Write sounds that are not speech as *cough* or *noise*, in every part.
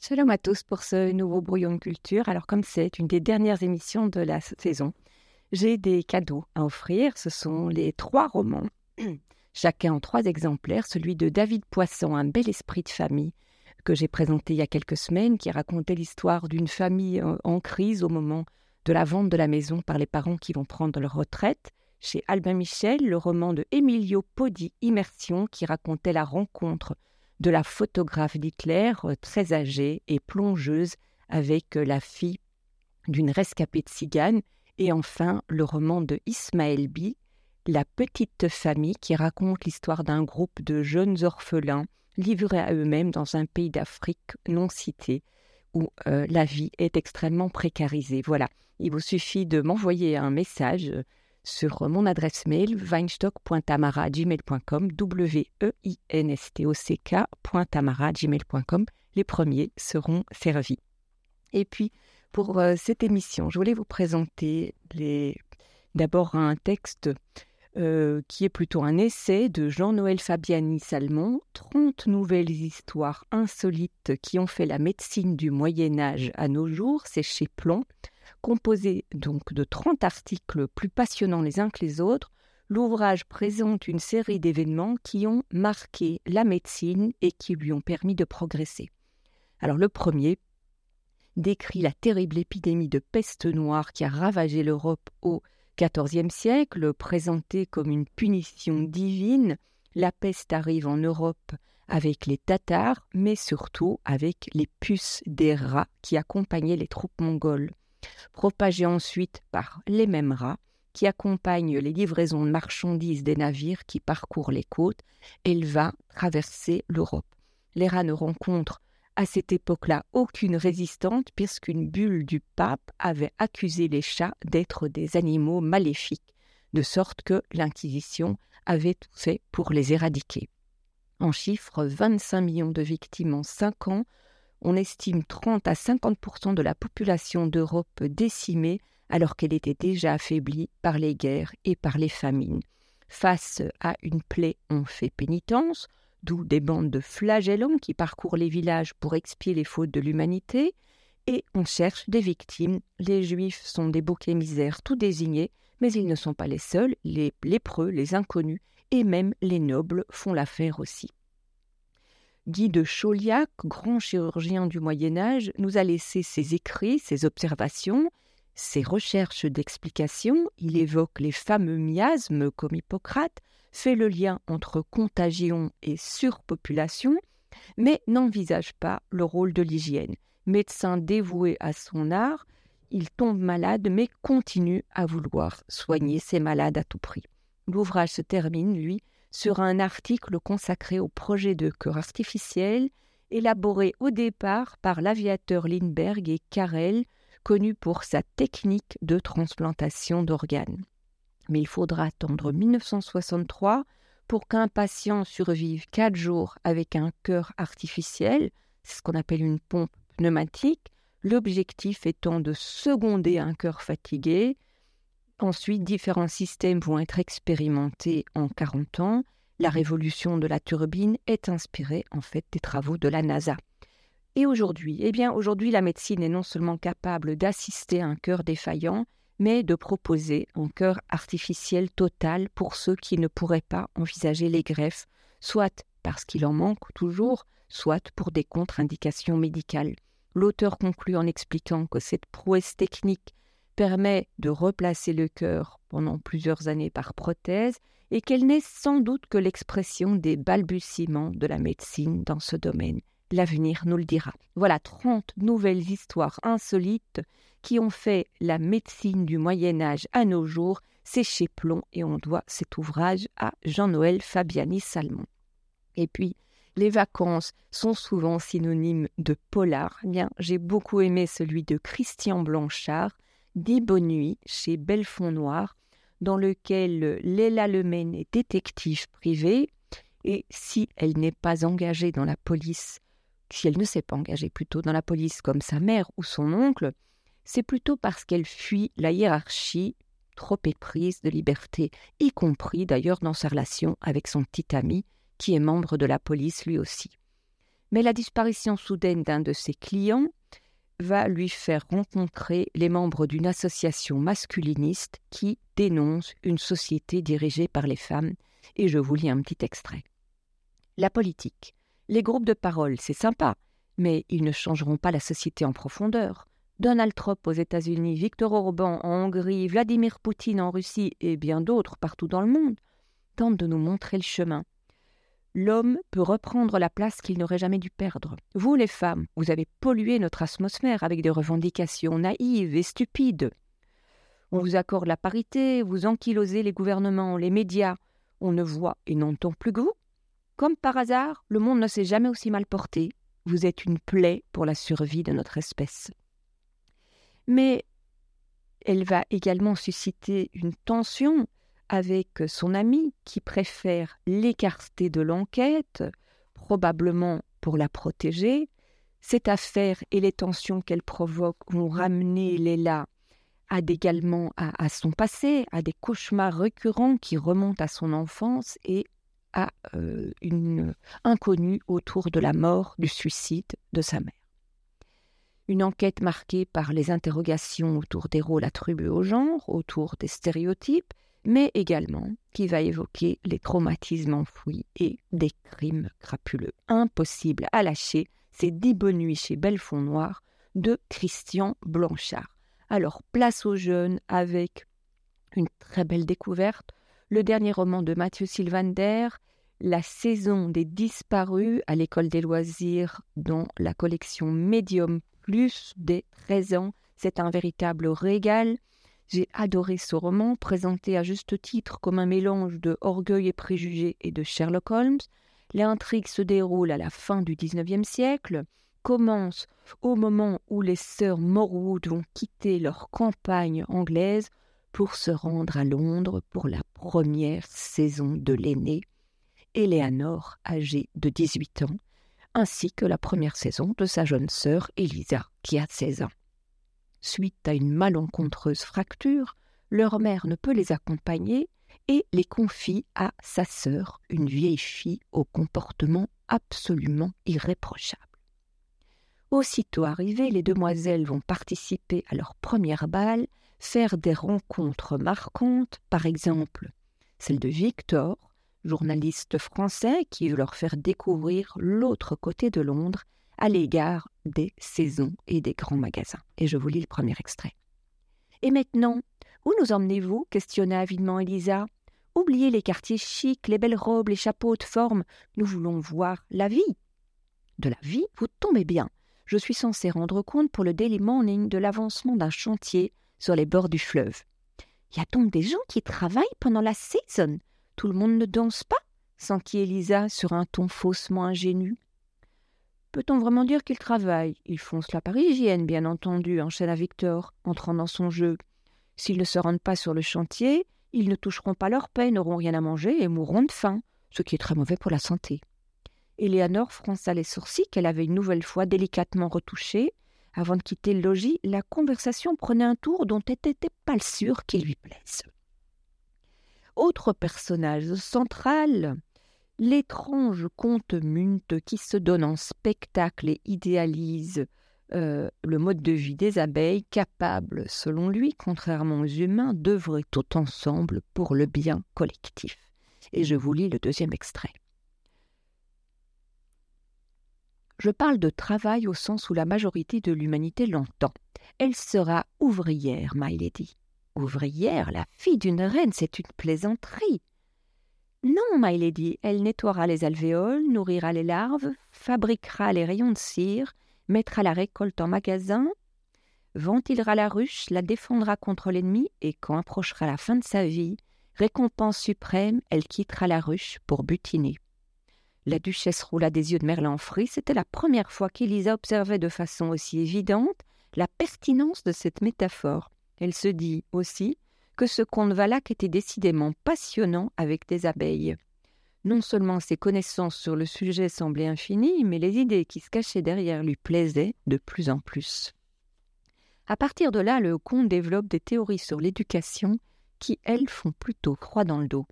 Shalom à tous pour ce nouveau brouillon de culture. Alors comme c'est une des dernières émissions de la saison, j'ai des cadeaux à offrir. Ce sont les trois romans, *clears throat* chacun en trois exemplaires. Celui de David Poisson, Un bel esprit de famille, que j'ai présenté il y a quelques semaines, qui racontait l'histoire d'une famille euh, en crise au moment de la vente de la maison par les parents qui vont prendre leur retraite. Chez Albin Michel, le roman de Emilio Podi, Immersion, qui racontait la rencontre de la photographe d'Hitler, euh, très âgée et plongeuse, avec euh, la fille d'une rescapée de cigane, et enfin le roman de Ismaël Bi, La petite famille, qui raconte l'histoire d'un groupe de jeunes orphelins livrés à eux-mêmes dans un pays d'Afrique non cité, où euh, la vie est extrêmement précarisée. Voilà, il vous suffit de m'envoyer un message sur mon adresse mail weinstock.tamara.gmail.com w-e-i-n-s-t-o-c-k.tamara.gmail.com. Les premiers seront servis. Et puis, pour euh, cette émission, je voulais vous présenter d'abord un texte euh, qui est plutôt un essai de Jean-Noël Fabiani Salmon, 30 nouvelles histoires insolites qui ont fait la médecine du Moyen Âge à nos jours, c'est chez Plomb. Composé donc de 30 articles plus passionnants les uns que les autres, l'ouvrage présente une série d'événements qui ont marqué la médecine et qui lui ont permis de progresser. Alors le premier décrit la terrible épidémie de peste noire qui a ravagé l'Europe au XIVe siècle, présentée comme une punition divine. La peste arrive en Europe avec les Tatars, mais surtout avec les puces des rats qui accompagnaient les troupes mongoles propagée ensuite par les mêmes rats qui accompagnent les livraisons de marchandises des navires qui parcourent les côtes, elle va traverser l'Europe. Les rats ne rencontrent à cette époque-là aucune résistante puisqu'une bulle du pape avait accusé les chats d'être des animaux maléfiques, de sorte que l'Inquisition avait tout fait pour les éradiquer. En chiffre, 25 millions de victimes en 5 ans, on estime 30 à 50% de la population d'Europe décimée alors qu'elle était déjà affaiblie par les guerres et par les famines. Face à une plaie, on fait pénitence, d'où des bandes de flagellants qui parcourent les villages pour expier les fautes de l'humanité, et on cherche des victimes. Les juifs sont des bouquets misères tout désignés, mais ils ne sont pas les seuls, les lépreux, les inconnus, et même les nobles font l'affaire aussi. Guy de Chauliac, grand chirurgien du Moyen Âge, nous a laissé ses écrits, ses observations, ses recherches d'explication. Il évoque les fameux miasmes comme Hippocrate, fait le lien entre contagion et surpopulation, mais n'envisage pas le rôle de l'hygiène. Médecin dévoué à son art, il tombe malade mais continue à vouloir soigner ses malades à tout prix. L'ouvrage se termine, lui, sur un article consacré au projet de cœur artificiel élaboré au départ par l'aviateur Lindbergh et Carrel, connu pour sa technique de transplantation d'organes. Mais il faudra attendre 1963 pour qu'un patient survive quatre jours avec un cœur artificiel, c'est ce qu'on appelle une pompe pneumatique, l'objectif étant de seconder un cœur fatigué Ensuite, différents systèmes vont être expérimentés en 40 ans. La révolution de la turbine est inspirée en fait des travaux de la NASA. Et aujourd'hui, eh bien aujourd'hui la médecine est non seulement capable d'assister un cœur défaillant, mais de proposer un cœur artificiel total pour ceux qui ne pourraient pas envisager les greffes, soit parce qu'il en manque toujours, soit pour des contre-indications médicales. L'auteur conclut en expliquant que cette prouesse technique permet de replacer le cœur pendant plusieurs années par prothèse et qu'elle n'est sans doute que l'expression des balbutiements de la médecine dans ce domaine. L'avenir nous le dira. Voilà 30 nouvelles histoires insolites qui ont fait la médecine du Moyen Âge à nos jours. C'est chez Plomb et on doit cet ouvrage à Jean-Noël Fabiani Salmon. Et puis, les vacances sont souvent synonymes de polar. Eh bien, j'ai beaucoup aimé celui de Christian Blanchard Dix bonnes chez Belfond Noir, dans lequel Léla Lemaine est détective privée et si elle n'est pas engagée dans la police, si elle ne s'est pas engagée plutôt dans la police comme sa mère ou son oncle, c'est plutôt parce qu'elle fuit la hiérarchie trop éprise de liberté, y compris d'ailleurs dans sa relation avec son petit ami, qui est membre de la police lui aussi. Mais la disparition soudaine d'un de ses clients va lui faire rencontrer les membres d'une association masculiniste qui dénonce une société dirigée par les femmes, et je vous lis un petit extrait. La politique. Les groupes de parole, c'est sympa, mais ils ne changeront pas la société en profondeur. Donald Trump aux États-Unis, Viktor Orban en Hongrie, Vladimir Poutine en Russie et bien d'autres partout dans le monde tentent de nous montrer le chemin. L'homme peut reprendre la place qu'il n'aurait jamais dû perdre. Vous, les femmes, vous avez pollué notre atmosphère avec des revendications naïves et stupides. On vous accorde la parité, vous ankylosez les gouvernements, les médias. On ne voit et n'entend plus que vous. Comme par hasard, le monde ne s'est jamais aussi mal porté. Vous êtes une plaie pour la survie de notre espèce mais elle va également susciter une tension avec son ami qui préfère l'écarter de l'enquête, probablement pour la protéger. Cette affaire et les tensions qu'elle provoque vont ramener Léla à également à, son passé, à des cauchemars récurrents qui remontent à son enfance et à euh, une inconnue autour de la mort, du suicide de sa mère une enquête marquée par les interrogations autour des rôles attribués au genre, autour des stéréotypes, mais également qui va évoquer les traumatismes enfouis et des crimes crapuleux. Impossible à lâcher, c'est Dix bonnes nuits chez Belfond Noir de Christian Blanchard. Alors place aux jeunes avec une très belle découverte, le dernier roman de Mathieu Sylvander, La saison des disparus à l'école des loisirs dans la collection Medium plus des 13 ans. C'est un véritable régal. J'ai adoré ce roman, présenté à juste titre comme un mélange de Orgueil et préjugés et de Sherlock Holmes. L'intrigue se déroule à la fin du XIXe siècle, commence au moment où les sœurs Morwood vont quitter leur campagne anglaise pour se rendre à Londres pour la première saison de l'aînée, Eleanor, âgée de 18 ans, ainsi que la première saison de sa jeune sœur Elisa, qui a 16 ans. Suite à une malencontreuse fracture, leur mère ne peut les accompagner et les confie à sa sœur, une vieille fille au comportement absolument irréprochable. Aussitôt arrivées, les demoiselles vont participer à leur première bal, faire des rencontres marquantes, par exemple celle de Victor, journaliste français qui veut leur faire découvrir l'autre côté de Londres à l'égard des saisons et des grands magasins. Et je vous lis le premier extrait. Et maintenant, où nous emmenez-vous? questionna avidement Elisa. Oubliez les quartiers chics, les belles robes, les chapeaux de forme. Nous voulons voir la vie. De la vie, vous tombez bien. Je suis censé rendre compte pour le Daily Morning de l'avancement d'un chantier sur les bords du fleuve. Y a donc des gens qui travaillent pendant la saison tout le monde ne danse pas? s'enquit Elisa sur un ton faussement ingénu. Peut-on vraiment dire qu'ils travaillent? Ils font cela par hygiène, bien entendu, enchaîna Victor, entrant dans son jeu. S'ils ne se rendent pas sur le chantier, ils ne toucheront pas leur paix, n'auront rien à manger et mourront de faim, ce qui est très mauvais pour la santé. Éléanore fronça les sourcils qu'elle avait une nouvelle fois délicatement retouchés. Avant de quitter le logis, la conversation prenait un tour dont elle n'était pas sûre qu'il lui plaise autre personnage central, l'étrange comte Munt qui se donne en spectacle et idéalise euh, le mode de vie des abeilles, capable, selon lui, contrairement aux humains, d'œuvrer tout ensemble pour le bien collectif. Et je vous lis le deuxième extrait. Je parle de travail au sens où la majorité de l'humanité l'entend. Elle sera ouvrière, my lady ouvrière, la fille d'une reine, c'est une plaisanterie. Non, my lady, elle nettoiera les alvéoles, nourrira les larves, fabriquera les rayons de cire, mettra la récolte en magasin, ventilera la ruche, la défendra contre l'ennemi, et quand approchera la fin de sa vie, récompense suprême, elle quittera la ruche pour butiner. La duchesse roula des yeux de Merlin c'était la première fois qu'Élisa observait de façon aussi évidente la pertinence de cette métaphore. Elle se dit aussi que ce conte Valac était décidément passionnant avec des abeilles. Non seulement ses connaissances sur le sujet semblaient infinies, mais les idées qui se cachaient derrière lui plaisaient de plus en plus. À partir de là, le conte développe des théories sur l'éducation qui, elles, font plutôt froid dans le dos.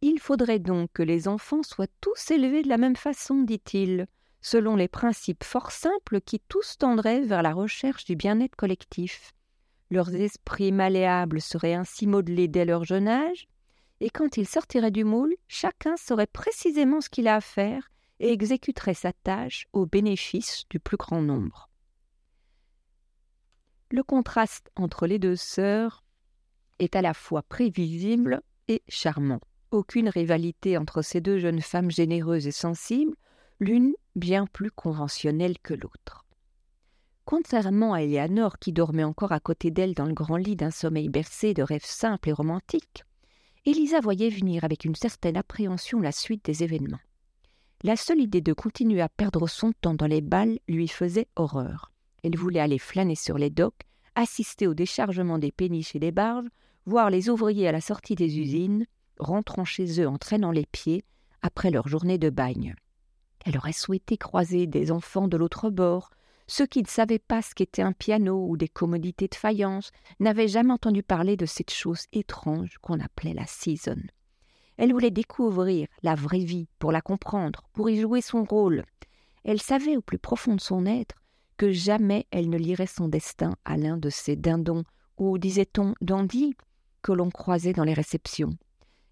Il faudrait donc que les enfants soient tous élevés de la même façon, dit-il, selon les principes fort simples qui tous tendraient vers la recherche du bien-être collectif. Leurs esprits malléables seraient ainsi modelés dès leur jeune âge, et quand ils sortiraient du moule, chacun saurait précisément ce qu'il a à faire et exécuterait sa tâche au bénéfice du plus grand nombre. Le contraste entre les deux sœurs est à la fois prévisible et charmant. Aucune rivalité entre ces deux jeunes femmes généreuses et sensibles, l'une bien plus conventionnelle que l'autre. Contrairement à Eleanor qui dormait encore à côté d'elle dans le grand lit d'un sommeil bercé de rêves simples et romantiques, Elisa voyait venir avec une certaine appréhension la suite des événements. La seule idée de continuer à perdre son temps dans les balles lui faisait horreur. Elle voulait aller flâner sur les docks, assister au déchargement des péniches et des barges, voir les ouvriers à la sortie des usines, rentrant chez eux en traînant les pieds après leur journée de bagne. Elle aurait souhaité croiser des enfants de l'autre bord, ceux qui ne savaient pas ce qu'était un piano ou des commodités de faïence n'avaient jamais entendu parler de cette chose étrange qu'on appelait la season. Elle voulait découvrir la vraie vie pour la comprendre, pour y jouer son rôle. Elle savait au plus profond de son être que jamais elle ne lirait son destin à l'un de ces dindons ou, disait-on, dandys que l'on croisait dans les réceptions.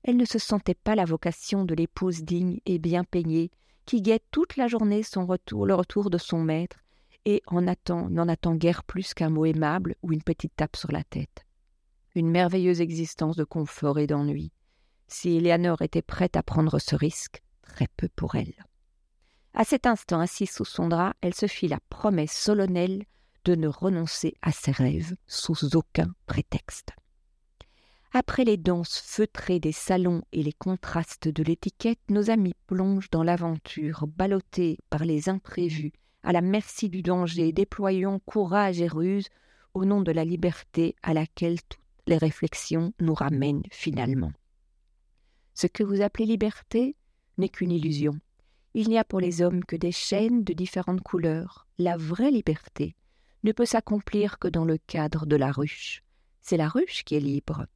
Elle ne se sentait pas la vocation de l'épouse digne et bien peignée qui guette toute la journée son retour, le retour de son maître et en attend, n'en attend guère plus qu'un mot aimable ou une petite tape sur la tête. Une merveilleuse existence de confort et d'ennui. Si Eleanor était prête à prendre ce risque, très peu pour elle. À cet instant, assise sous son drap, elle se fit la promesse solennelle de ne renoncer à ses rêves sous aucun prétexte. Après les danses feutrées des salons et les contrastes de l'étiquette, nos amis plongent dans l'aventure, ballottés par les imprévus, à la merci du danger, déployons courage et ruse au nom de la liberté à laquelle toutes les réflexions nous ramènent finalement. Ce que vous appelez liberté n'est qu'une illusion. Il n'y a pour les hommes que des chaînes de différentes couleurs. La vraie liberté ne peut s'accomplir que dans le cadre de la ruche. C'est la ruche qui est libre.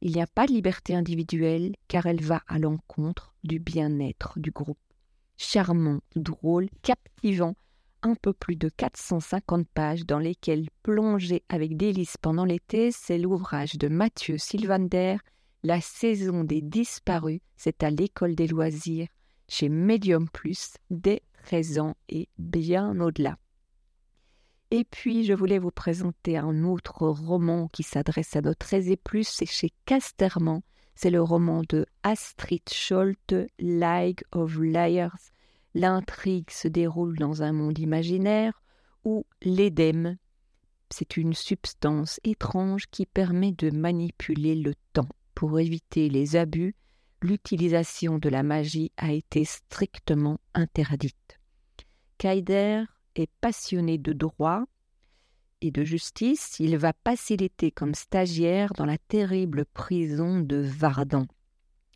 Il n'y a pas de liberté individuelle car elle va à l'encontre du bien-être du groupe. Charmant, drôle, captivant, un peu plus de 450 pages dans lesquelles plonger avec délice pendant l'été, c'est l'ouvrage de Mathieu Sylvander, La saison des disparus, c'est à l'école des loisirs, chez Medium Plus, dès 13 ans et bien au-delà. Et puis, je voulais vous présenter un autre roman qui s'adresse à notre aisé plus, c'est chez Casterman, c'est le roman de Astrid Scholte, League of Liars, L'intrigue se déroule dans un monde imaginaire où l'édème, c'est une substance étrange qui permet de manipuler le temps. Pour éviter les abus, l'utilisation de la magie a été strictement interdite. Kaider est passionné de droit et de justice. Il va passer l'été comme stagiaire dans la terrible prison de Vardan.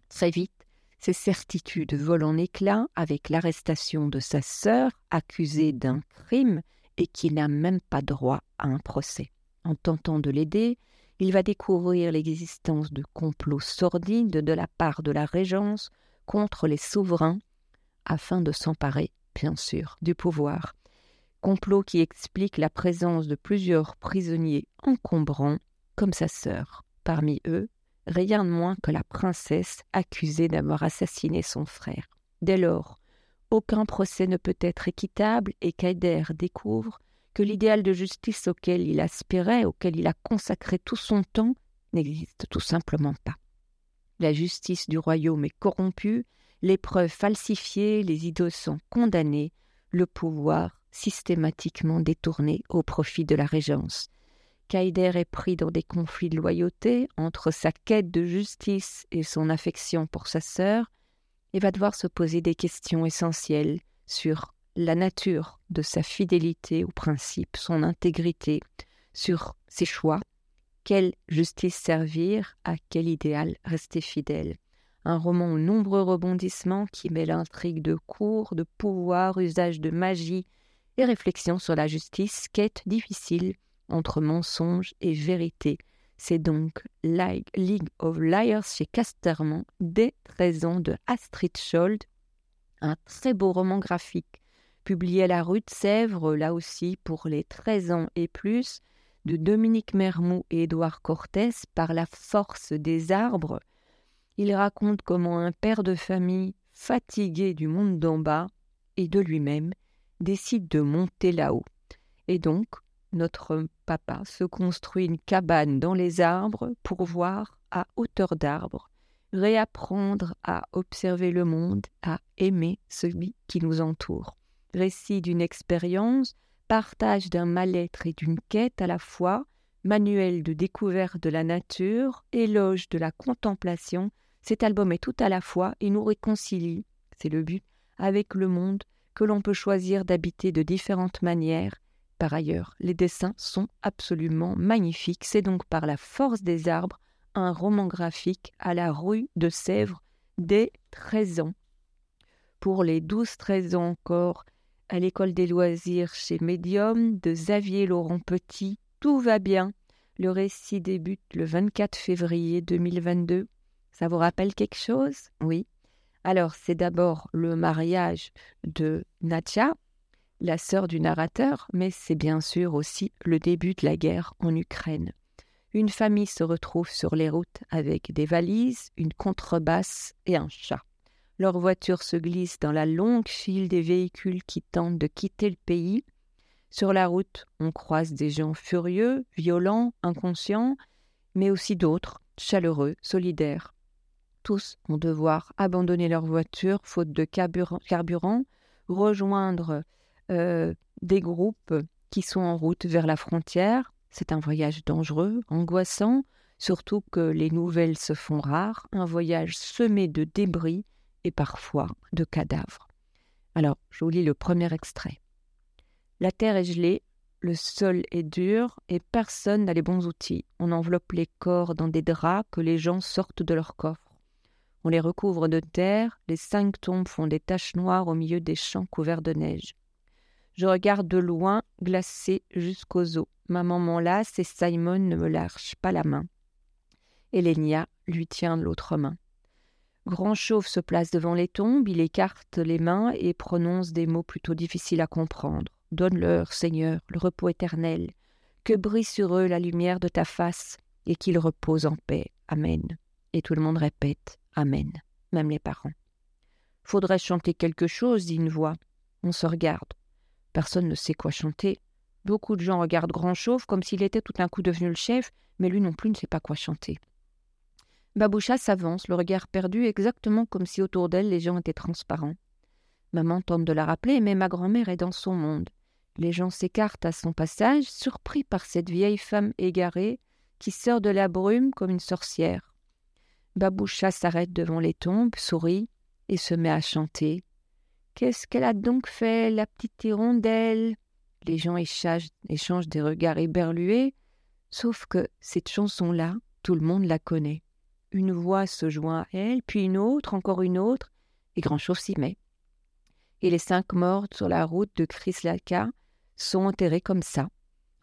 Très vite, ses certitudes volent en éclats avec l'arrestation de sa sœur, accusée d'un crime et qui n'a même pas droit à un procès. En tentant de l'aider, il va découvrir l'existence de complots sordides de la part de la Régence contre les souverains afin de s'emparer, bien sûr, du pouvoir. Complot qui explique la présence de plusieurs prisonniers encombrants, comme sa sœur. Parmi eux, rien de moins que la princesse accusée d'avoir assassiné son frère. Dès lors, aucun procès ne peut être équitable et Kaider découvre que l'idéal de justice auquel il aspirait, auquel il a consacré tout son temps, n'existe tout simplement pas. La justice du royaume est corrompue, les preuves falsifiées, les innocents condamnés, le pouvoir systématiquement détourné au profit de la régence. Kaider est pris dans des conflits de loyauté entre sa quête de justice et son affection pour sa sœur, et va devoir se poser des questions essentielles sur la nature de sa fidélité aux principes, son intégrité, sur ses choix, quelle justice servir, à quel idéal rester fidèle. Un roman aux nombreux rebondissements qui mêle intrigue de cours, de pouvoir, usage de magie et réflexion sur la justice, quête difficile entre mensonge et vérité. C'est donc League of Liars chez Casterman, des 13 ans de Astrid Schold, un très beau roman graphique publié à la rue de Sèvres, là aussi pour les 13 ans et plus, de Dominique Mermoux et Édouard Cortés par la force des arbres. Il raconte comment un père de famille, fatigué du monde d'en bas et de lui-même, décide de monter là-haut. Et donc, notre papa se construit une cabane dans les arbres pour voir à hauteur d'arbre, réapprendre à observer le monde, à aimer celui qui nous entoure. Récit d'une expérience, partage d'un mal-être et d'une quête à la fois, manuel de découverte de la nature, éloge de la contemplation, cet album est tout à la fois et nous réconcilie, c'est le but, avec le monde que l'on peut choisir d'habiter de différentes manières par ailleurs, les dessins sont absolument magnifiques. C'est donc par la force des arbres un roman graphique à la rue de Sèvres dès 13 ans. Pour les 12-13 ans encore, à l'école des loisirs chez Medium de Xavier Laurent Petit, tout va bien. Le récit débute le 24 février 2022. Ça vous rappelle quelque chose? Oui. Alors, c'est d'abord le mariage de Natcha, la sœur du narrateur, mais c'est bien sûr aussi le début de la guerre en Ukraine. Une famille se retrouve sur les routes avec des valises, une contrebasse et un chat. Leur voiture se glisse dans la longue file des véhicules qui tentent de quitter le pays. Sur la route, on croise des gens furieux, violents, inconscients, mais aussi d'autres, chaleureux, solidaires. Tous vont devoir abandonner leur voiture faute de carburant, rejoindre euh, des groupes qui sont en route vers la frontière. C'est un voyage dangereux, angoissant, surtout que les nouvelles se font rares, un voyage semé de débris et parfois de cadavres. Alors, je vous lis le premier extrait. La terre est gelée, le sol est dur et personne n'a les bons outils. On enveloppe les corps dans des draps que les gens sortent de leurs coffres. On les recouvre de terre, les cinq tombes font des taches noires au milieu des champs couverts de neige. Je regarde de loin, glacé jusqu'aux os. Ma maman lasse et Simon ne me lâche pas la main. Elenia lui tient l'autre main. Grand Chauve se place devant les tombes, il écarte les mains et prononce des mots plutôt difficiles à comprendre. Donne-leur, Seigneur, le repos éternel, que brille sur eux la lumière de ta face, et qu'ils reposent en paix. Amen. Et tout le monde répète Amen, même les parents. Faudrait chanter quelque chose, dit une voix. On se regarde. Personne ne sait quoi chanter. Beaucoup de gens regardent Grand Chauve comme s'il était tout d'un coup devenu le chef, mais lui non plus ne sait pas quoi chanter. Baboucha s'avance, le regard perdu, exactement comme si autour d'elle les gens étaient transparents. Maman tente de la rappeler, mais ma grand-mère est dans son monde. Les gens s'écartent à son passage, surpris par cette vieille femme égarée qui sort de la brume comme une sorcière. Baboucha s'arrête devant les tombes, sourit et se met à chanter. Qu'est-ce qu'elle a donc fait, la petite hirondelle? Les gens échangent, des regards éberlués, sauf que cette chanson-là, tout le monde la connaît. Une voix se joint à elle, puis une autre, encore une autre, et grand-chose s'y met. Et les cinq morts sur la route de Krislaka sont enterrés comme ça,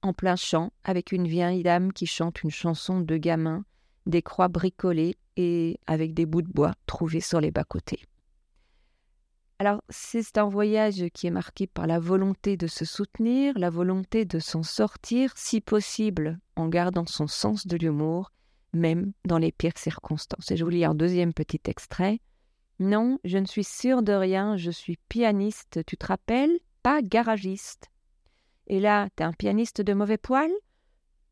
en plein champ, avec une vieille dame qui chante une chanson de gamin, des croix bricolées et avec des bouts de bois trouvés sur les bas-côtés. Alors, c'est un voyage qui est marqué par la volonté de se soutenir, la volonté de s'en sortir, si possible, en gardant son sens de l'humour, même dans les pires circonstances. Et je vous lis un deuxième petit extrait. Non, je ne suis sûre de rien, je suis pianiste, tu te rappelles? Pas garagiste. Et là, t'es un pianiste de mauvais poil?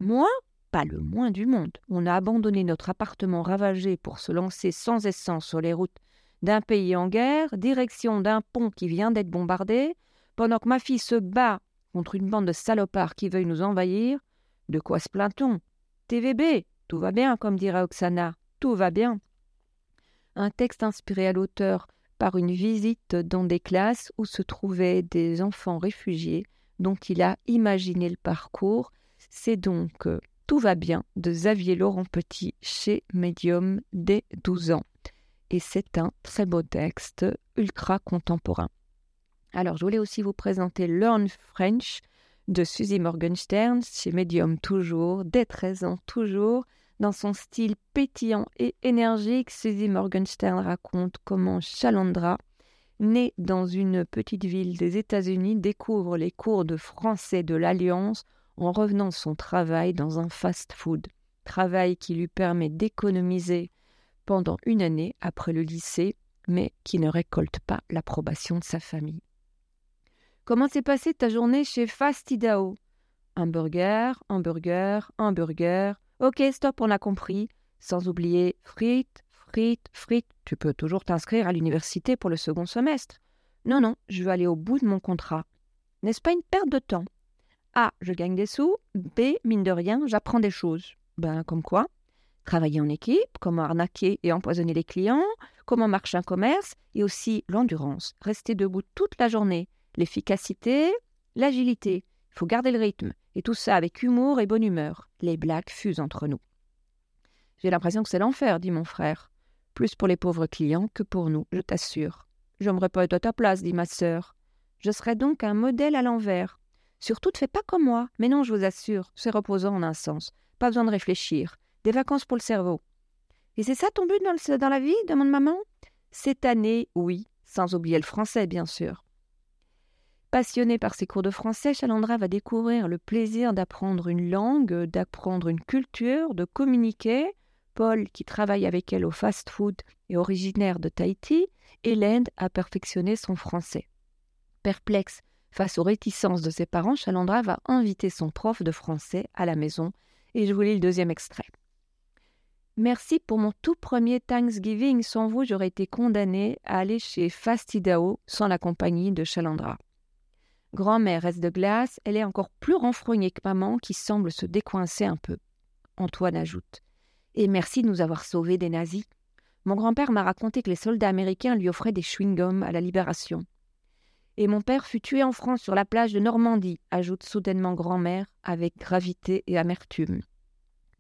Moi? Pas le moins du monde. On a abandonné notre appartement ravagé pour se lancer sans essence sur les routes d'un pays en guerre, direction d'un pont qui vient d'être bombardé, pendant que ma fille se bat contre une bande de salopards qui veuillent nous envahir. De quoi se plaint-on? TVB, tout va bien, comme dirait Oksana, tout va bien. Un texte inspiré à l'auteur par une visite dans des classes où se trouvaient des enfants réfugiés dont il a imaginé le parcours. C'est donc euh, Tout va bien de Xavier Laurent Petit chez Medium dès 12 ans et c'est un très beau texte ultra contemporain. Alors, je voulais aussi vous présenter Learn French, de Suzy Morgenstern, chez Medium toujours, dès 13 ans toujours. Dans son style pétillant et énergique, Suzy Morgenstern raconte comment Chalandra, née dans une petite ville des États-Unis, découvre les cours de français de l'Alliance en revenant son travail dans un fast-food. Travail qui lui permet d'économiser pendant une année après le lycée, mais qui ne récolte pas l'approbation de sa famille. Comment s'est passée ta journée chez Fastidao Hamburger, hamburger, hamburger. Ok, stop, on a compris. Sans oublier frites, frites, frites. Tu peux toujours t'inscrire à l'université pour le second semestre. Non, non, je veux aller au bout de mon contrat. N'est-ce pas une perte de temps? A. Je gagne des sous. B. Mine de rien, j'apprends des choses. Ben, comme quoi Travailler en équipe, comment arnaquer et empoisonner les clients, comment marche un commerce, et aussi l'endurance. Rester debout toute la journée, l'efficacité, l'agilité. Il faut garder le rythme, et tout ça avec humour et bonne humeur. Les blagues fusent entre nous. J'ai l'impression que c'est l'enfer, dit mon frère. Plus pour les pauvres clients que pour nous, je t'assure. J'aimerais pas être à ta place, dit ma sœur. Je serais donc un modèle à l'envers. Surtout, ne fais pas comme moi. Mais non, je vous assure, c'est reposant en un sens. Pas besoin de réfléchir. Des vacances pour le cerveau. Et c'est ça ton but dans, la vie? demande maman. Cette année, oui, sans oublier le français, bien sûr. Passionné par ses cours de français, Chalandra va découvrir le plaisir d'apprendre une langue, d'apprendre une culture, de communiquer. Paul, qui travaille avec elle au fast-food, est originaire de Tahiti et l'aide à perfectionner son français. Perplexe face aux réticences de ses parents, Chalandra va inviter son prof de français à la maison et je vous lis le deuxième extrait. Merci pour mon tout premier Thanksgiving. Sans vous, j'aurais été condamnée à aller chez Fastidao sans la compagnie de Chalandra. Grand-mère reste de glace, elle est encore plus renfrognée que maman qui semble se décoincer un peu. Antoine ajoute Et merci de nous avoir sauvés des nazis. Mon grand-père m'a raconté que les soldats américains lui offraient des chewing-gums à la Libération. Et mon père fut tué en France sur la plage de Normandie, ajoute soudainement grand-mère avec gravité et amertume.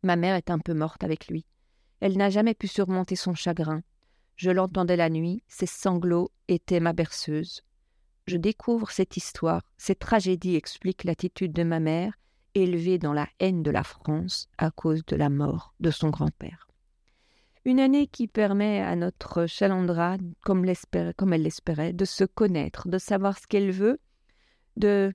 Ma mère est un peu morte avec lui. Elle n'a jamais pu surmonter son chagrin. Je l'entendais la nuit, ses sanglots étaient ma berceuse je découvre cette histoire, cette tragédie explique l'attitude de ma mère, élevée dans la haine de la France à cause de la mort de son grand-père. Une année qui permet à notre Chalandra, comme, comme elle l'espérait, de se connaître, de savoir ce qu'elle veut, de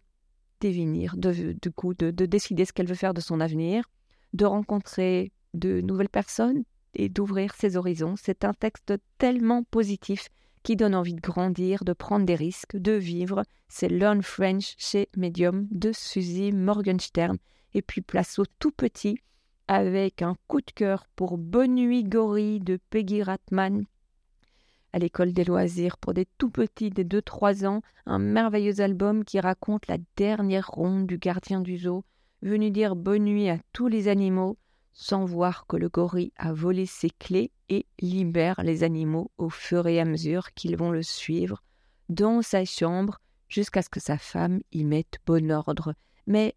définir, de, du coup, de décider ce qu'elle veut faire de son avenir, de rencontrer de nouvelles personnes et d'ouvrir ses horizons. C'est un texte tellement positif qui donne envie de grandir, de prendre des risques, de vivre. C'est Learn French chez Medium de Suzy Morgenstern. Et puis place au tout petit avec un coup de cœur pour Bonne Nuit Gorille de Peggy Ratman à l'école des loisirs pour des tout petits des 2-3 ans, un merveilleux album qui raconte la dernière ronde du gardien du zoo, venu dire bonne nuit à tous les animaux, sans voir que le gorille a volé ses clés et libère les animaux au fur et à mesure qu'ils vont le suivre dans sa chambre jusqu'à ce que sa femme y mette bon ordre. Mais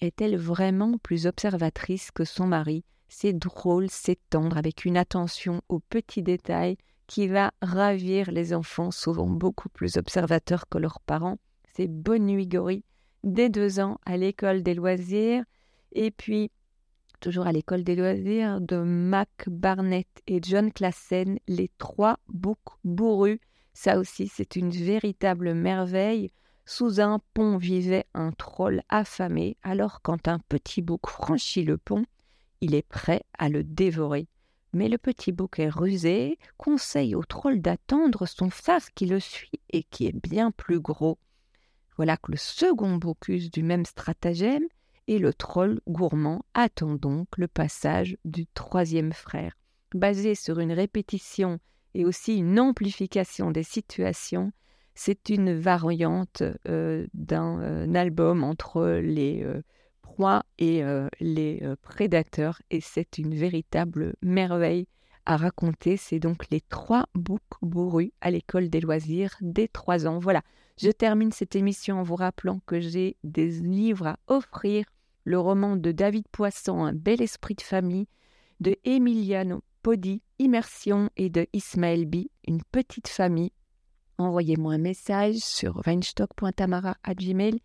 est-elle vraiment plus observatrice que son mari? C'est drôle, c'est tendre, avec une attention aux petits détails qui va ravir les enfants, souvent beaucoup plus observateurs que leurs parents. C'est Bonne Nuit Gorille, dès deux ans à l'école des loisirs. Et puis, toujours à l'école des loisirs, de Mac Barnett et John Classen, les trois boucs bourrus. Ça aussi, c'est une véritable merveille. Sous un pont vivait un troll affamé, alors quand un petit bouc franchit le pont, il est prêt à le dévorer. Mais le petit bouc est rusé, conseille au troll d'attendre son frère qui le suit et qui est bien plus gros. Voilà que le second bouc use du même stratagème et le troll gourmand attend donc le passage du troisième frère. Basé sur une répétition et aussi une amplification des situations, c'est une variante euh, d'un euh, album entre les euh, proies et les prédateurs et c'est une véritable merveille à raconter. C'est donc les trois boucs bourrus à l'école des loisirs des trois ans. Voilà, je termine cette émission en vous rappelant que j'ai des livres à offrir le roman de David Poisson, Un bel esprit de famille, de Emiliano Podi, Immersion, et de Ismaël B, Une petite famille. Envoyez-moi un message sur weinstock.tamara.gmail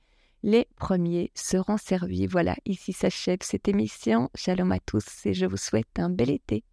les premiers seront servis. Voilà, ici s'achève cette émission. Shalom à tous et je vous souhaite un bel été.